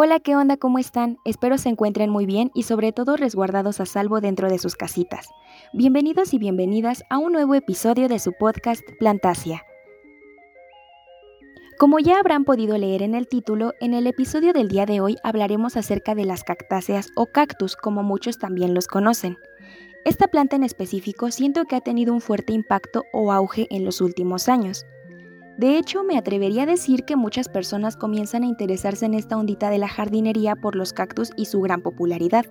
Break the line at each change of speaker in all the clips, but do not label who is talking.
Hola, ¿qué onda? ¿Cómo están? Espero se encuentren muy bien y sobre todo resguardados a salvo dentro de sus casitas. Bienvenidos y bienvenidas a un nuevo episodio de su podcast Plantasia. Como ya habrán podido leer en el título, en el episodio del día de hoy hablaremos acerca de las cactáceas o cactus, como muchos también los conocen. Esta planta en específico siento que ha tenido un fuerte impacto o auge en los últimos años. De hecho, me atrevería a decir que muchas personas comienzan a interesarse en esta ondita de la jardinería por los cactus y su gran popularidad.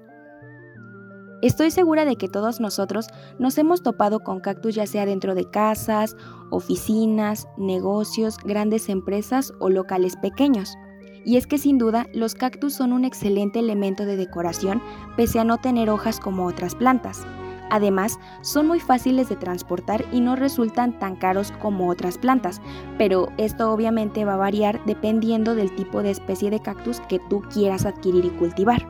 Estoy segura de que todos nosotros nos hemos topado con cactus ya sea dentro de casas, oficinas, negocios, grandes empresas o locales pequeños. Y es que sin duda los cactus son un excelente elemento de decoración pese a no tener hojas como otras plantas. Además, son muy fáciles de transportar y no resultan tan caros como otras plantas, pero esto obviamente va a variar dependiendo del tipo de especie de cactus que tú quieras adquirir y cultivar.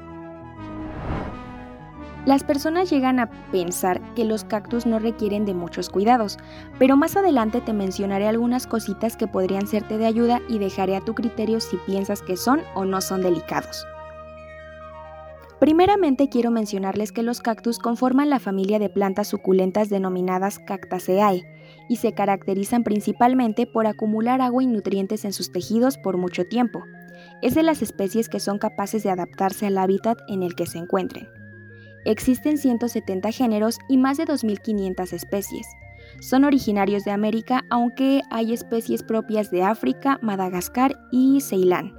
Las personas llegan a pensar que los cactus no requieren de muchos cuidados, pero más adelante te mencionaré algunas cositas que podrían serte de ayuda y dejaré a tu criterio si piensas que son o no son delicados. Primeramente quiero mencionarles que los cactus conforman la familia de plantas suculentas denominadas Cactaceae y se caracterizan principalmente por acumular agua y nutrientes en sus tejidos por mucho tiempo. Es de las especies que son capaces de adaptarse al hábitat en el que se encuentren. Existen 170 géneros y más de 2.500 especies. Son originarios de América, aunque hay especies propias de África, Madagascar y Ceilán.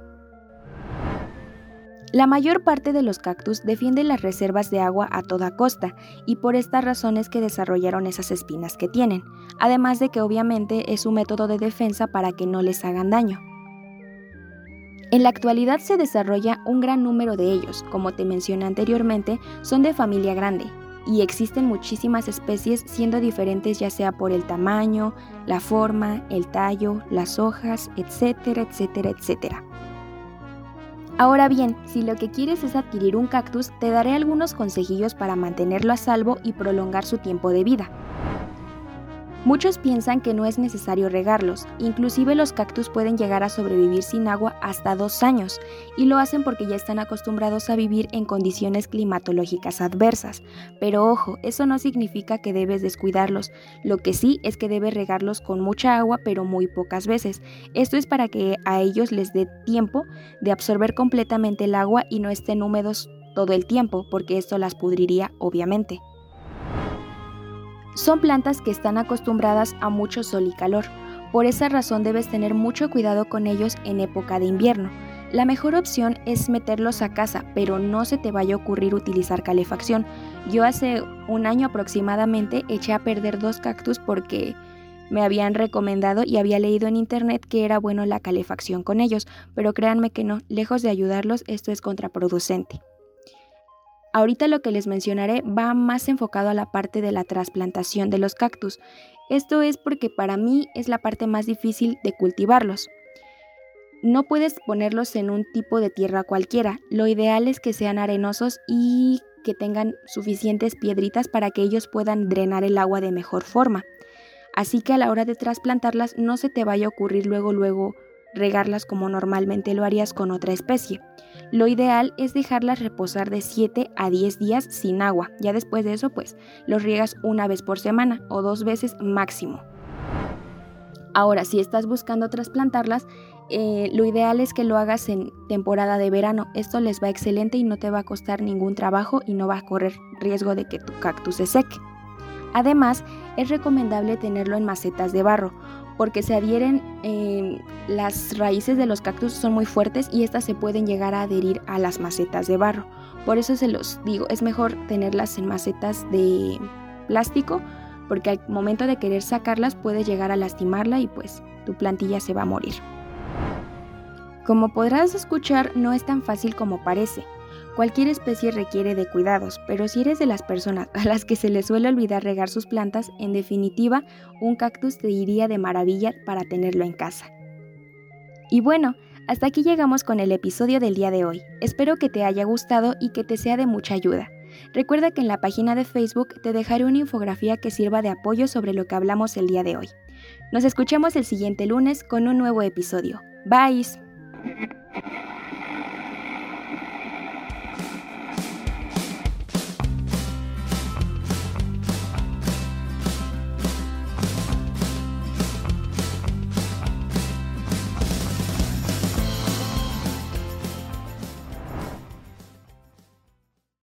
La mayor parte de los cactus defienden las reservas de agua a toda costa y por estas razones que desarrollaron esas espinas que tienen, además de que obviamente es un método de defensa para que no les hagan daño. En la actualidad se desarrolla un gran número de ellos, como te mencioné anteriormente, son de familia grande y existen muchísimas especies siendo diferentes ya sea por el tamaño, la forma, el tallo, las hojas, etcétera, etcétera, etcétera. Ahora bien, si lo que quieres es adquirir un cactus, te daré algunos consejillos para mantenerlo a salvo y prolongar su tiempo de vida. Muchos piensan que no es necesario regarlos, inclusive los cactus pueden llegar a sobrevivir sin agua hasta dos años, y lo hacen porque ya están acostumbrados a vivir en condiciones climatológicas adversas. Pero ojo, eso no significa que debes descuidarlos, lo que sí es que debes regarlos con mucha agua pero muy pocas veces. Esto es para que a ellos les dé tiempo de absorber completamente el agua y no estén húmedos todo el tiempo, porque esto las pudriría obviamente. Son plantas que están acostumbradas a mucho sol y calor, por esa razón debes tener mucho cuidado con ellos en época de invierno. La mejor opción es meterlos a casa, pero no se te vaya a ocurrir utilizar calefacción. Yo hace un año aproximadamente eché a perder dos cactus porque me habían recomendado y había leído en internet que era bueno la calefacción con ellos, pero créanme que no, lejos de ayudarlos, esto es contraproducente. Ahorita lo que les mencionaré va más enfocado a la parte de la trasplantación de los cactus. Esto es porque para mí es la parte más difícil de cultivarlos. No puedes ponerlos en un tipo de tierra cualquiera. Lo ideal es que sean arenosos y que tengan suficientes piedritas para que ellos puedan drenar el agua de mejor forma. Así que a la hora de trasplantarlas no se te vaya a ocurrir luego luego regarlas como normalmente lo harías con otra especie. Lo ideal es dejarlas reposar de 7 a 10 días sin agua. Ya después de eso, pues los riegas una vez por semana o dos veces máximo. Ahora, si estás buscando trasplantarlas, eh, lo ideal es que lo hagas en temporada de verano. Esto les va excelente y no te va a costar ningún trabajo y no va a correr riesgo de que tu cactus se seque. Además, es recomendable tenerlo en macetas de barro porque se adhieren, em, las raíces de los cactus son muy fuertes y estas se pueden llegar a adherir a las macetas de barro. Por eso se los digo, es mejor tenerlas en macetas de plástico porque al momento de querer sacarlas puede llegar a lastimarla y pues tu plantilla se va a morir. Como podrás escuchar, no es tan fácil como parece. Cualquier especie requiere de cuidados, pero si eres de las personas a las que se les suele olvidar regar sus plantas, en definitiva, un cactus te iría de maravilla para tenerlo en casa. Y bueno, hasta aquí llegamos con el episodio del día de hoy. Espero que te haya gustado y que te sea de mucha ayuda. Recuerda que en la página de Facebook te dejaré una infografía que sirva de apoyo sobre lo que hablamos el día de hoy. Nos escuchamos el siguiente lunes con un nuevo episodio. Bye.